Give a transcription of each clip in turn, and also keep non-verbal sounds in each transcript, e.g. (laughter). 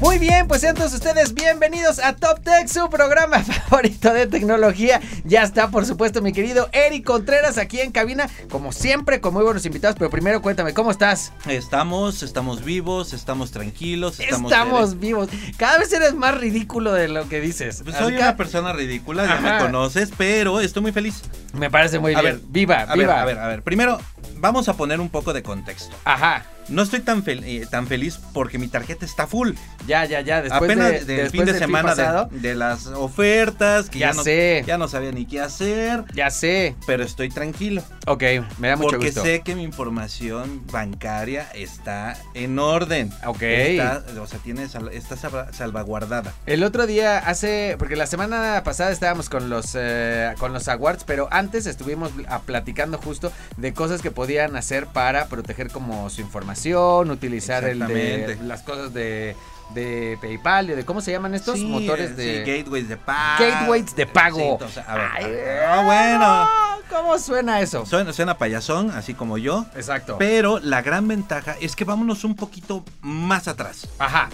Muy bien, pues sean todos ustedes bienvenidos a Top Tech, su programa (laughs) favorito de tecnología. Ya está, por supuesto, mi querido Eric Contreras aquí en cabina, como siempre, con muy buenos invitados. Pero primero cuéntame, ¿cómo estás? Estamos, estamos vivos, estamos tranquilos, estamos... Estamos vivos. Cada vez eres más ridículo de lo que dices. Pues soy Acá- una persona ridícula, ya Ajá. me conoces, pero estoy muy feliz. Me parece muy A bien. ver, viva, A viva. ver, a ver, a ver. Primero, vamos a poner un poco de contexto. Ajá. No estoy tan, fel- eh, tan feliz porque mi tarjeta está full. Ya, ya, ya. Después Apenas de, del fin de semana pasado, de, de las ofertas, que Ya ya, no, sé. ya no sabía ni qué hacer, Ya sé. pero estoy tranquilo. Ok, me da mucho Porque gusto. sé que mi información bancaria está en orden. Ok. Está, o sea, tiene sal- está salva- salvaguardada. El otro día hace, porque la semana pasada estábamos con los eh, con los awards, pero antes estuvimos platicando justo de cosas que podían hacer para proteger como su información, utilizar el de las cosas de, de PayPal, y de cómo se llaman estos Sí, motores eh, de sí, gateways de pago. gateways de pago. Sí, a ver, Ay, ver. Ah, bueno. ¿Cómo suena eso? Suena, suena payasón, así como yo. Exacto. Pero la gran ventaja es que vámonos un poquito más atrás. Ajá.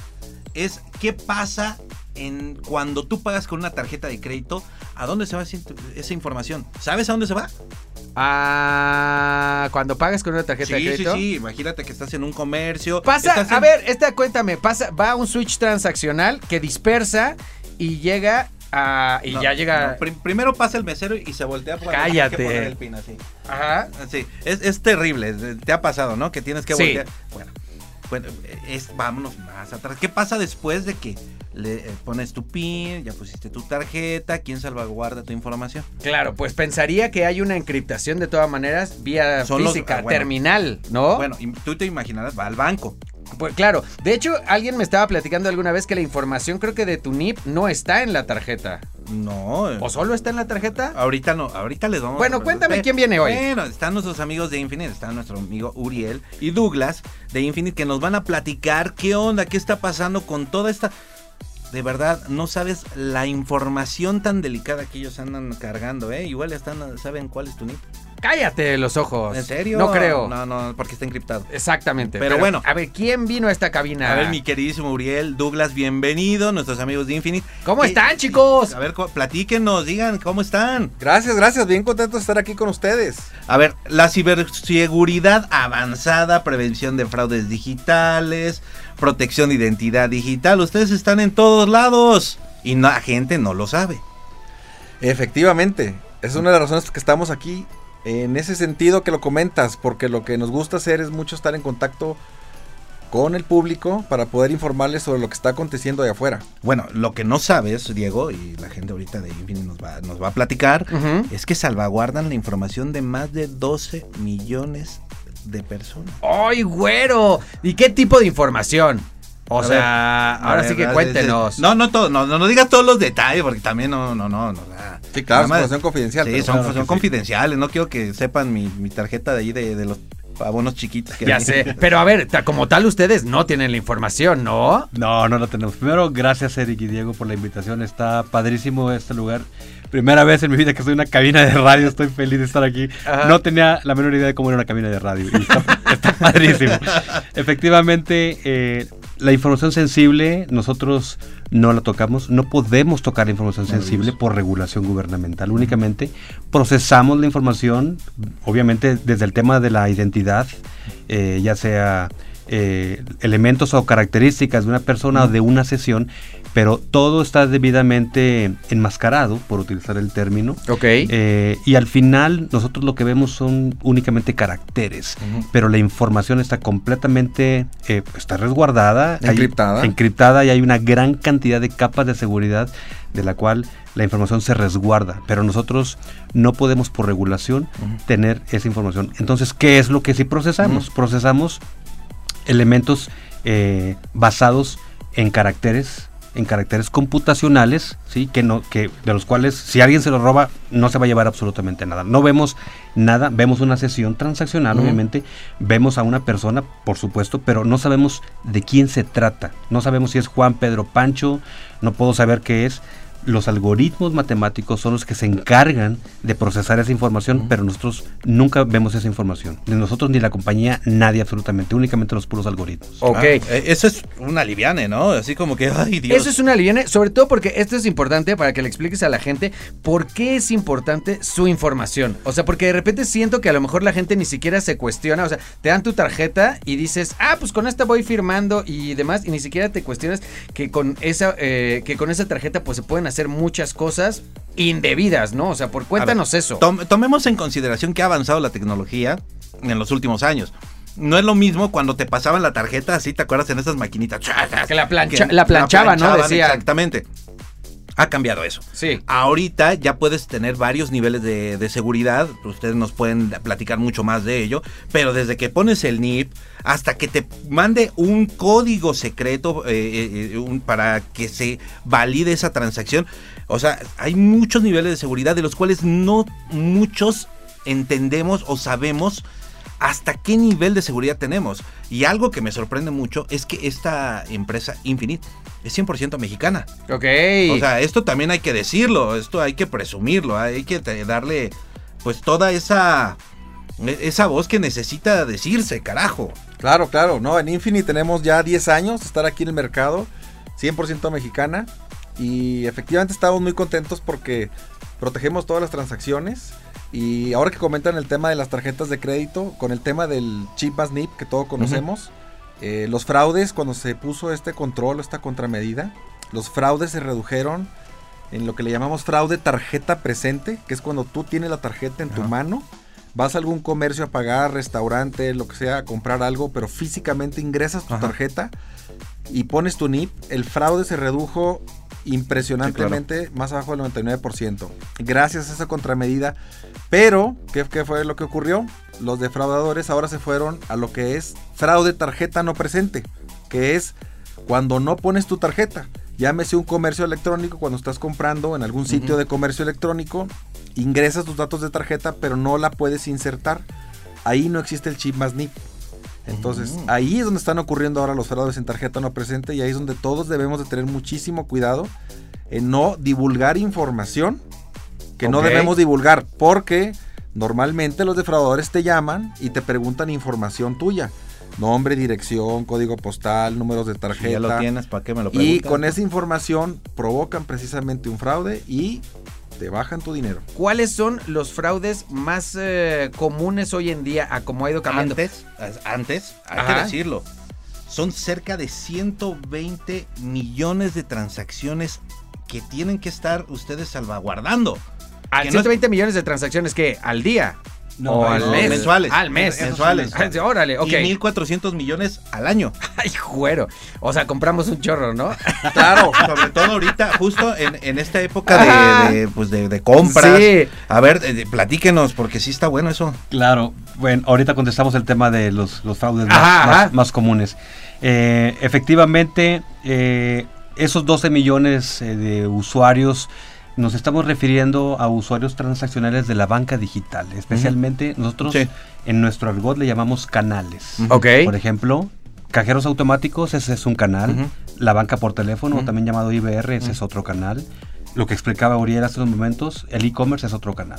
Es qué pasa en cuando tú pagas con una tarjeta de crédito. ¿A dónde se va esa información? ¿Sabes a dónde se va? Ah, cuando pagas con una tarjeta de Sí, sí, crédito. sí. Imagínate que estás en un comercio. Pasa, a ver, esta cuéntame, pasa, va a un switch transaccional que dispersa y llega a. y No, ya llega. no, prim- primero pasa el mesero y se voltea por Cállate. que poner el pin así. Ajá. Sí, es, es terrible. Te ha pasado, ¿no? Que tienes que Sí. voltear. Bueno, bueno, es, vámonos más atrás. ¿Qué pasa después de que le eh, pones tu PIN, ya pusiste tu tarjeta? ¿Quién salvaguarda tu información? Claro, pues pensaría que hay una encriptación de todas maneras vía Son los- física, ah, bueno. terminal, ¿no? Bueno, tú te imaginarás, va al banco. Pues claro, de hecho, alguien me estaba platicando alguna vez que la información, creo que de tu NIP, no está en la tarjeta. No. ¿O solo está en la tarjeta? Ahorita no, ahorita les vamos Bueno, a cuéntame quién viene hoy. Bueno, están nuestros amigos de Infinite, está nuestro amigo Uriel y Douglas de Infinite que nos van a platicar qué onda, qué está pasando con toda esta... De verdad, no sabes la información tan delicada que ellos andan cargando, ¿eh? Igual están, saben cuál es tu NIP. Cállate los ojos. ¿En serio? No creo. No, no, porque está encriptado. Exactamente. Pero bueno. A ver, ¿quién vino a esta cabina? A ver, mi queridísimo Uriel, Douglas, bienvenido, nuestros amigos de Infinite. ¿Cómo ¿Qué- están, chicos? A ver, platíquenos, digan, ¿cómo están? Gracias, gracias, bien contento de estar aquí con ustedes. A ver, la ciberseguridad avanzada, prevención de fraudes digitales, protección de identidad digital, ustedes están en todos lados y la gente no lo sabe. Efectivamente, es una de las razones que estamos aquí en ese sentido que lo comentas, porque lo que nos gusta hacer es mucho estar en contacto con el público para poder informarles sobre lo que está aconteciendo de afuera. Bueno, lo que no sabes, Diego, y la gente ahorita de Infinity nos va, nos va a platicar, es que salvaguardan la información de más de 12 millones de personas. ¡Ay, güero! ¿Y qué tipo de información? O A sea, ver, ahora ver, sí que cuéntenos. No, no, todo, no, no, no digas todos los detalles, porque también no, no, no, no. Sí, claro, es Nada más- información confidencial. Sí, son, claro son que sí. confidenciales, no quiero que sepan mi, mi tarjeta de ahí de, de los abonos chiquitos que Ya hay. sé. (laughs) Pero a ver, como tal, ustedes no tienen la información, ¿no? No, no lo tenemos. Primero, gracias Eric y Diego por la invitación. Está padrísimo este lugar. Primera vez en mi vida que estoy en una cabina de radio. Estoy feliz de estar aquí. Ajá. No tenía la menor idea de cómo era una cabina de radio. Y está, (laughs) está padrísimo. (laughs) Efectivamente, eh, la información sensible nosotros no la tocamos. No podemos tocar la información sensible por regulación gubernamental. Únicamente procesamos la información, obviamente desde el tema de la identidad, eh, ya sea eh, elementos o características de una persona o de una sesión, pero todo está debidamente enmascarado, por utilizar el término. Ok. Eh, y al final nosotros lo que vemos son únicamente caracteres, pero la información está completamente, eh, está resguardada, hay- Encriptada. encriptada y hay una gran cantidad de capas de seguridad de la cual la información se resguarda, pero nosotros no podemos por regulación tener esa información. Entonces, ¿qué es lo que sí procesamos? Procesamos elementos eh, basados en caracteres en caracteres computacionales, ¿sí? que no, que de los cuales si alguien se los roba no se va a llevar absolutamente nada. No vemos nada, vemos una sesión transaccional, obviamente, vemos a una persona, por supuesto, pero no sabemos de quién se trata. No sabemos si es Juan Pedro Pancho, no puedo saber qué es los algoritmos matemáticos son los que se encargan de procesar esa información, pero nosotros nunca vemos esa información. Ni nosotros ni la compañía, nadie absolutamente, únicamente los puros algoritmos. Ok. Ah, eh, eso es una liviane, ¿no? Así como que, ay Dios. Eso es una liviana, sobre todo porque esto es importante para que le expliques a la gente por qué es importante su información. O sea, porque de repente siento que a lo mejor la gente ni siquiera se cuestiona. O sea, te dan tu tarjeta y dices, ah, pues con esta voy firmando y demás, y ni siquiera te cuestionas que con esa, eh, que con esa tarjeta pues se pueden hacer muchas cosas indebidas, ¿no? O sea, por cuéntanos ver, eso. tom- tomemos en consideración que ha avanzado la tecnología en los últimos años. No es lo mismo cuando te pasaban la tarjeta, así te acuerdas en esas maquinitas. Que la plancha- la planchaba, ¿no? planchaban, Decía. Exactamente. Ha cambiado eso. Sí. Ahorita ya puedes tener varios niveles de, de seguridad. Ustedes nos pueden platicar mucho más de ello. Pero desde que pones el NIP hasta que te mande un código secreto eh, eh, eh, un- para que se valide esa transacción. O sea, hay muchos niveles de seguridad de los cuales no muchos entendemos o sabemos hasta qué nivel de seguridad tenemos. Y algo que me sorprende mucho es que esta empresa Infinite es 100% mexicana. Ok. O sea, esto también hay que decirlo, esto hay que presumirlo, hay que darle pues toda esa e- esa voz que necesita decirse, carajo. Claro, claro, no, en Infinity tenemos ya 10 años de estar aquí en el mercado, 100% mexicana y efectivamente estamos muy contentos porque protegemos todas las transacciones y ahora que comentan el tema de las tarjetas de crédito, con el tema del chip más NIP que todos conocemos, eh, los fraudes cuando se puso este control, esta contramedida, los fraudes se redujeron en lo que le llamamos fraude tarjeta presente, que es cuando tú tienes la tarjeta en tu mano, vas a algún comercio a pagar, restaurante, lo que sea, a comprar algo, pero físicamente ingresas tu tarjeta y pones tu NIP, el fraude se redujo impresionantemente más abajo del 99%. Gracias a esa contramedida. Pero, ¿qué, qué fue lo que ocurrió? Los defraudadores ahora se fueron a lo que es fraude tarjeta no presente, que es cuando no pones tu tarjeta. Llámese un comercio electrónico cuando estás comprando en algún sitio de comercio electrónico, ingresas tus datos de tarjeta, pero no la puedes insertar. Ahí no existe el chip más NIP. Entonces, Ujú. ahí es donde están ocurriendo ahora los fraudes en tarjeta no presente y ahí es donde todos debemos de tener muchísimo cuidado en no divulgar información que no debemos divulgar porque normalmente los defraudadores te llaman y te preguntan información tuya. Nombre, dirección, código postal, números de Si tarjeta. ya lo tienes, ¿para qué me lo y preguntas? con esa información provocan precisamente un fraude y te bajan tu dinero. ¿Cuáles son los fraudes más eh, comunes hoy en día a cómo ha ido cambiando? Antes, antes, hay Ajá. que decirlo, son cerca de 120 millones de transacciones que tienen que estar ustedes salvaguardando. Al que no es- 120 millones de transacciones que al día. No, o al no, mes. mensuales. Al mes. Mensuales. mensuales. Órale, ok. Y 1.400 millones al año. (laughs) Ay, güero. O sea, compramos un chorro, ¿no? (laughs) Claro. Sobre todo ahorita, justo en, en esta época de, de, pues de, de compras. Sí. A ver, eh, platíquenos, porque sí está bueno eso. Claro, bueno, ahorita contestamos el tema de los, los fraudes más, Ajá, más- ajá. más comunes. Eh, efectivamente, eh, esos 12 millones eh, de usuarios, nos estamos refiriendo a usuarios transaccionales de la banca digital. Especialmente nosotros Sí. en nuestro argot le llamamos canales. Por ejemplo, cajeros automáticos, ese es un canal. La banca por teléfono, también llamado IBR, ese es otro canal. Lo que explicaba Uriel hace unos momentos, el e-commerce es otro canal.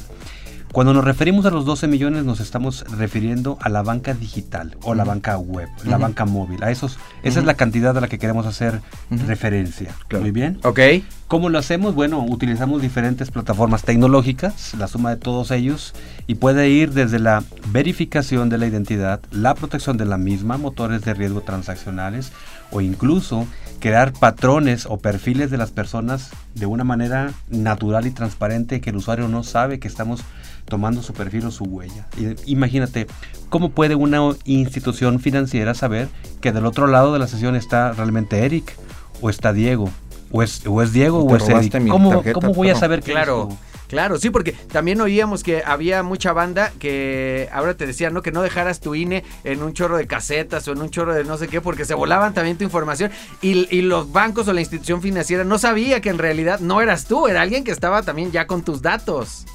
Cuando nos referimos a los 12 millones, nos estamos refiriendo a la banca digital o la banca web, la banca móvil. A esos, esa es la cantidad a la que queremos hacer referencia. Claro. Muy bien. Ok. ¿Cómo lo hacemos? Bueno, utilizamos diferentes plataformas tecnológicas, la suma de todos ellos, y puede ir desde la verificación de la identidad, la protección de la misma, motores de riesgo transaccionales, o incluso crear patrones o perfiles de las personas de una manera natural y transparente que el usuario no sabe que estamos tomando su perfil o su huella. Y- Imagínate, ¿cómo puede una institución financiera saber que del otro lado de la sesión está realmente Eric o está Diego? O es, o es Diego O es Eric. mi ¿Cómo, tarjeta, cómo voy a saber que Claro. tú? Claro, sí, porque también oíamos que había mucha banda que ahora te decían, ¿no? Que no dejaras tu INE en un chorro de casetas o en un chorro de no sé qué, porque se volaban también tu información y, y los bancos o la institución financiera no sabía que en realidad no eras tú, era alguien que estaba también ya con tus datos.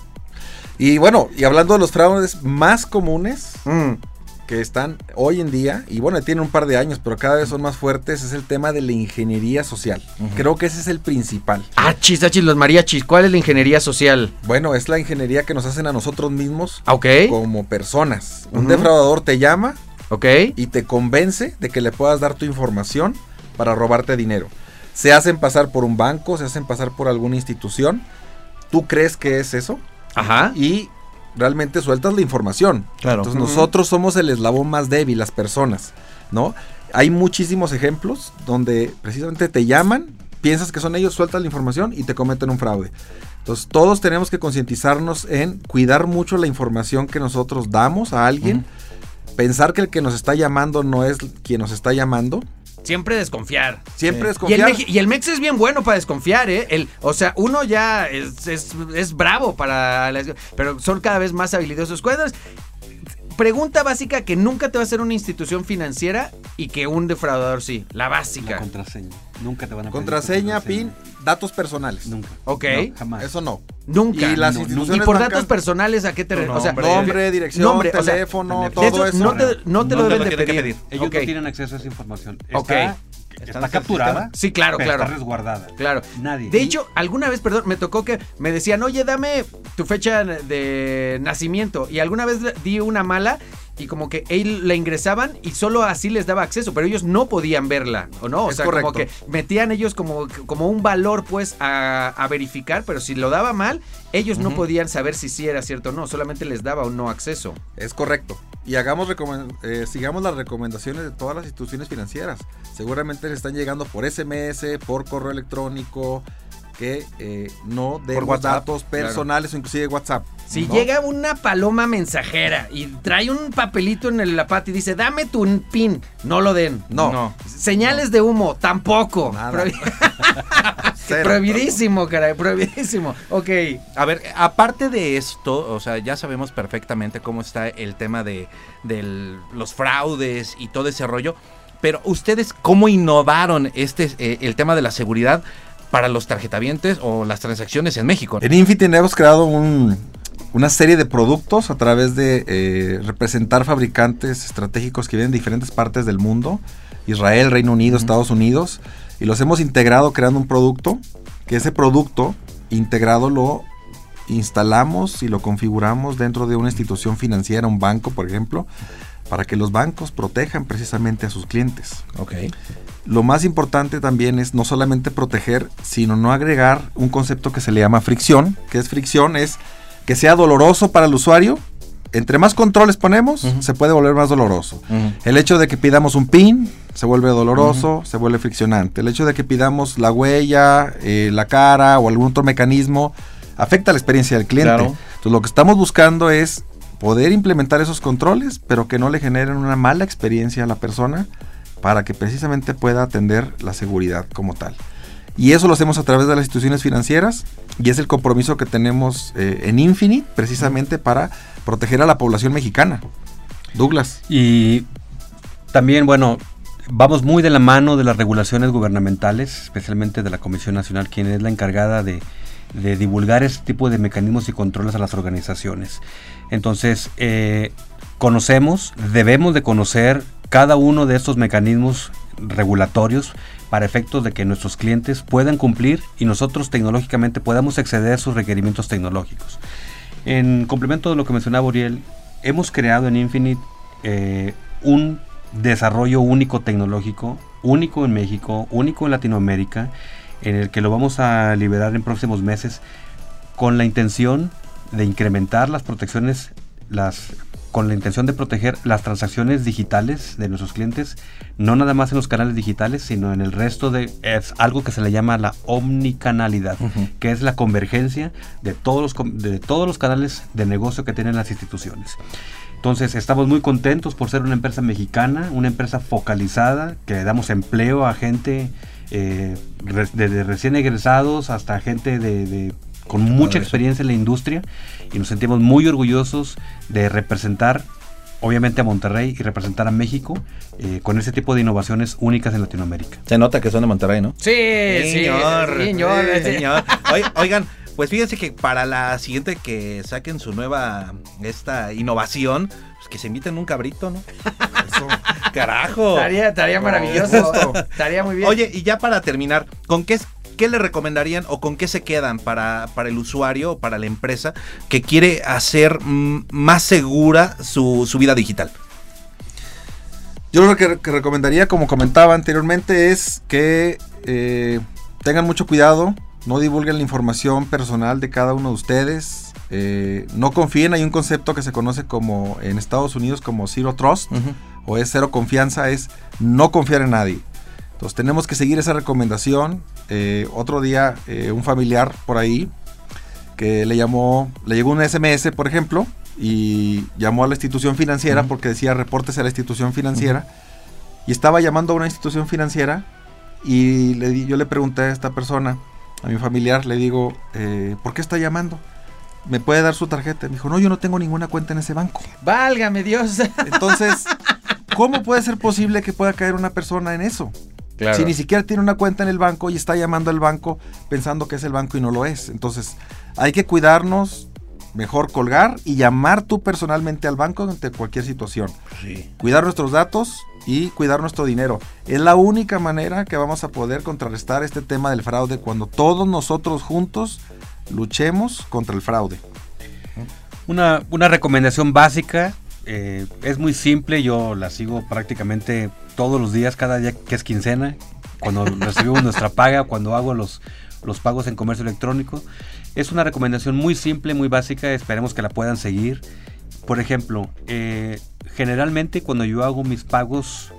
Y bueno, y hablando de los fraudes más comunes Mm. que están hoy en día, y bueno, tienen un par de años, pero cada vez son más fuertes, es el tema de la ingeniería social. Creo que ese es el principal. Achis, achis, los mariachis, ¿cuál es la ingeniería social? Bueno, es la ingeniería que nos hacen a nosotros mismos Ah, como personas. Un defraudador te llama ok. y te convence de que le puedas dar tu información para robarte dinero. Se hacen pasar por un banco, se hacen pasar por alguna institución. ¿Tú crees que es eso? Ajá. Y realmente sueltas la información. Claro. Entonces nosotros somos el eslabón más débil, las personas, ¿no? Hay muchísimos ejemplos donde precisamente te llaman, piensas que son ellos, sueltas la información y te cometen un fraude. Entonces todos tenemos que concientizarnos en cuidar mucho la información que nosotros damos a alguien, pensar que el que nos está llamando no es quien nos está llamando, Siempre desconfiar. siempre Sí. es Y el, y Mex es bien bueno para desconfiar, ¿eh? El, o sea, uno ya es, es- es bravo para... las- pero son cada vez más habilidosos. ¿Cuál es? Pregunta básica que nunca te va a hacer una institución financiera y que un defraudador sí. La La básica. contraseña. Nunca te van a pedir tu Contraseña, PIN, datos personales. Nunca. Ok. No, jamás. Eso no. Nunca. Y las No, instituciones Y por datos personales, ¿a qué te refieres? O sea, nombre, dirección, nombre, o sea, teléfono, todo eso. No te, no te No lo deben de pedir. pedir. Ellos Ok. no tienen acceso a esa información. Está, Ok. está ¿Está en el capturada. Sí, claro, pero claro. Está resguardada. Claro. Nadie. De hecho, alguna vez, perdón, me tocó que me decían, oye, dame tu fecha de nacimiento. Y alguna vez di una mala y como que él la ingresaban y solo así les daba acceso, pero ellos no podían verla, ¿o no? O Es sea, como que metían ellos como, como un valor, pues, a, a verificar, pero si lo daba mal, ellos no podían saber si sí era cierto o no, solamente les daba un no acceso. Es correcto. Y hagamos eh, sigamos las recomendaciones de todas las instituciones financieras. Seguramente les están llegando por SMS, por correo electrónico, que eh, no demos datos personales o inclusive WhatsApp. Si ¿no? llega una paloma mensajera y trae un papelito en el pata y dice, dame tu pin, no lo den. No. No. Señales de humo, tampoco. (laughs) (laughs) Prohibidísimo, caray, prohibidísimo. Ok. A ver, aparte de esto, o sea, ya sabemos perfectamente cómo está el tema de, de los fraudes y todo ese rollo, pero ustedes cómo innovaron este eh, el tema de la seguridad para los tarjetavientes o las transacciones en México. En Infinity hemos creado un- una serie de productos a través de eh, representar fabricantes estratégicos que vienen de diferentes partes del mundo, Israel, Reino Unido, Estados Unidos, y los hemos integrado creando un producto, que ese producto integrado lo instalamos y lo configuramos dentro de una institución financiera, un banco, por ejemplo, para que los bancos protejan precisamente a sus clientes. Ok. Lo más importante también es no solamente proteger, sino no agregar un concepto que se le llama fricción. que es fricción? Es que sea doloroso para el usuario. Entre más controles ponemos, se puede volver más doloroso. El hecho de que pidamos un PIN se vuelve doloroso, se vuelve friccionante. El hecho de que pidamos la huella, eh, la cara o algún otro mecanismo afecta la experiencia del cliente. Claro. Entonces lo que estamos buscando es poder implementar esos controles, pero que no le generen una mala experiencia a la persona para que precisamente pueda atender la seguridad como tal. Y eso lo hacemos a través de las instituciones financieras y es el compromiso que tenemos eh, en Infinite precisamente para proteger a la población mexicana. Douglas. Y también, bueno, vamos muy de la mano de las regulaciones gubernamentales, especialmente de la Comisión Nacional, quien es la encargada de, de divulgar este tipo de mecanismos y controles a las organizaciones. Entonces, eh, conocemos, debemos de conocer cada uno de estos mecanismos regulatorios para efectos de que nuestros clientes puedan cumplir y nosotros tecnológicamente podamos exceder sus requerimientos tecnológicos. En complemento de lo que mencionaba Uriel, hemos creado en Infinite eh, un desarrollo único tecnológico, único en México, único en Latinoamérica, en el que lo vamos a liberar en próximos meses con la intención de incrementar las protecciones, las con la intención de proteger las transacciones digitales de nuestros clientes, no nada más en los canales digitales, sino en el resto de es algo que se le llama la omnicanalidad, que es la convergencia de todos los de todos los canales de negocio que tienen las instituciones. Entonces, estamos muy contentos por ser una empresa mexicana, una empresa focalizada, que damos empleo a gente eh, desde recién egresados hasta gente de, de con mucha experiencia en la industria y nos sentimos muy orgullosos de representar obviamente a Monterrey y representar a México eh, con ese tipo de innovaciones únicas en Latinoamérica. Se nota que son de Monterrey, ¿no? Sí, señor, sí, señor. Sí, señor. Oigan, pues fíjense que para la siguiente que saquen su nueva esta innovación, pues que se inviten un cabrito, ¿no? (laughs) Eso, carajo. Estaría, estaría maravilloso. estaría muy bien. Oye, y ya para terminar, ¿con qué ¿qué le recomendarían o con qué se quedan para, para el usuario o para la empresa que quiere hacer más segura su, su, vida digital? Yo lo que, que, recomendaría, como comentaba anteriormente, es que eh, tengan mucho cuidado, no divulguen la información personal de cada uno de ustedes, eh, no confíen, hay un concepto que se conoce como en Estados Unidos como Zero Trust, uh -huh. O es cero confianza, es no confiar en nadie. Entonces tenemos que seguir esa recomendación. Eh, otro día eh, un familiar por ahí que le llamó, le llegó un SMS, por ejemplo, y llamó a la institución financiera uh -huh. porque decía reportes a la institución financiera. Uh -huh. Y estaba llamando a una institución financiera y le, yo le pregunté a esta persona, a mi familiar, le digo, eh, ¿por qué está llamando? ¿Me puede dar su tarjeta? Me dijo, no, yo no tengo ninguna cuenta en ese banco. Válgame Dios. Entonces, (laughs) ¿cómo puede ser posible que pueda caer una persona en eso? Claro. Si ni siquiera tiene una cuenta en el banco y está llamando al banco pensando que es el banco y no lo es. Entonces, hay que cuidarnos, mejor colgar y llamar tú personalmente al banco ante cualquier situación. Sí. Cuidar nuestros datos y cuidar nuestro dinero. Es la única manera que vamos a poder contrarrestar este tema del fraude cuando todos nosotros juntos luchemos contra el fraude. Una, una recomendación básica eh, es muy simple, yo la sigo prácticamente todos los días, cada día que es quincena, cuando (laughs) recibimos nuestra paga, cuando hago los, los pagos en comercio electrónico. Es una recomendación muy simple, muy básica, esperemos que la puedan seguir. Por ejemplo, eh, generalmente cuando yo hago mis pagos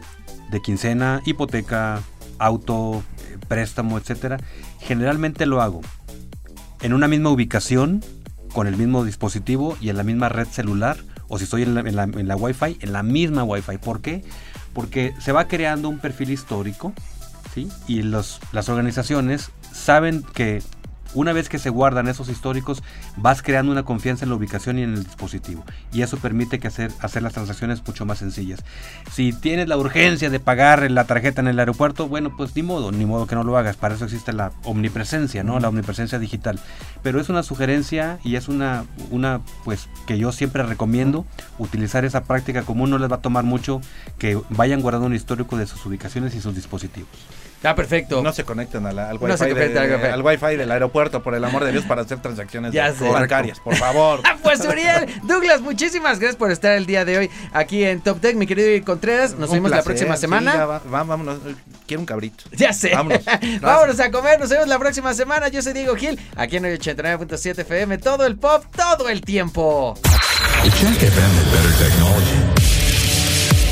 de quincena, hipoteca, auto, eh, préstamo, etcétera, generalmente lo hago en una misma ubicación, con el mismo dispositivo y en la misma red celular, o si estoy en la, en en la Wi-Fi, en la misma Wi-Fi. ¿Por qué? Porque se va creando un perfil histórico, ¿sí? Y las organizaciones saben que una vez que se guardan esos históricos, vas creando una confianza en la ubicación y en el dispositivo. Y eso permite que hacer, hacer las transacciones mucho más sencillas. Si tienes la urgencia de pagar la tarjeta en el aeropuerto, bueno, pues ni modo, ni modo que no lo hagas. Para eso existe la omnipresencia, ¿no? La omnipresencia digital. Pero es una sugerencia y es una, una pues, que yo siempre recomiendo utilizar esa práctica común. No les va a tomar mucho que vayan guardando un histórico de sus ubicaciones y sus dispositivos. Ah, perfecto. No se conecten al, al, wifi no de, al, al wifi del aeropuerto, por el amor de Dios, para hacer transacciones ya de, bancarias, por favor. (laughs) pues Uriel, Douglas, muchísimas gracias por estar el día de hoy aquí en Top Tech, mi querido Contreras. Nos un vemos placer, la próxima semana. Sí, va, va, vámonos, quiero un cabrito. Ya sé. Vámonos. (laughs) vámonos a comer, nos vemos la próxima semana. Yo soy Diego Gil, aquí en el 89.7 FM, todo el pop, todo el tiempo.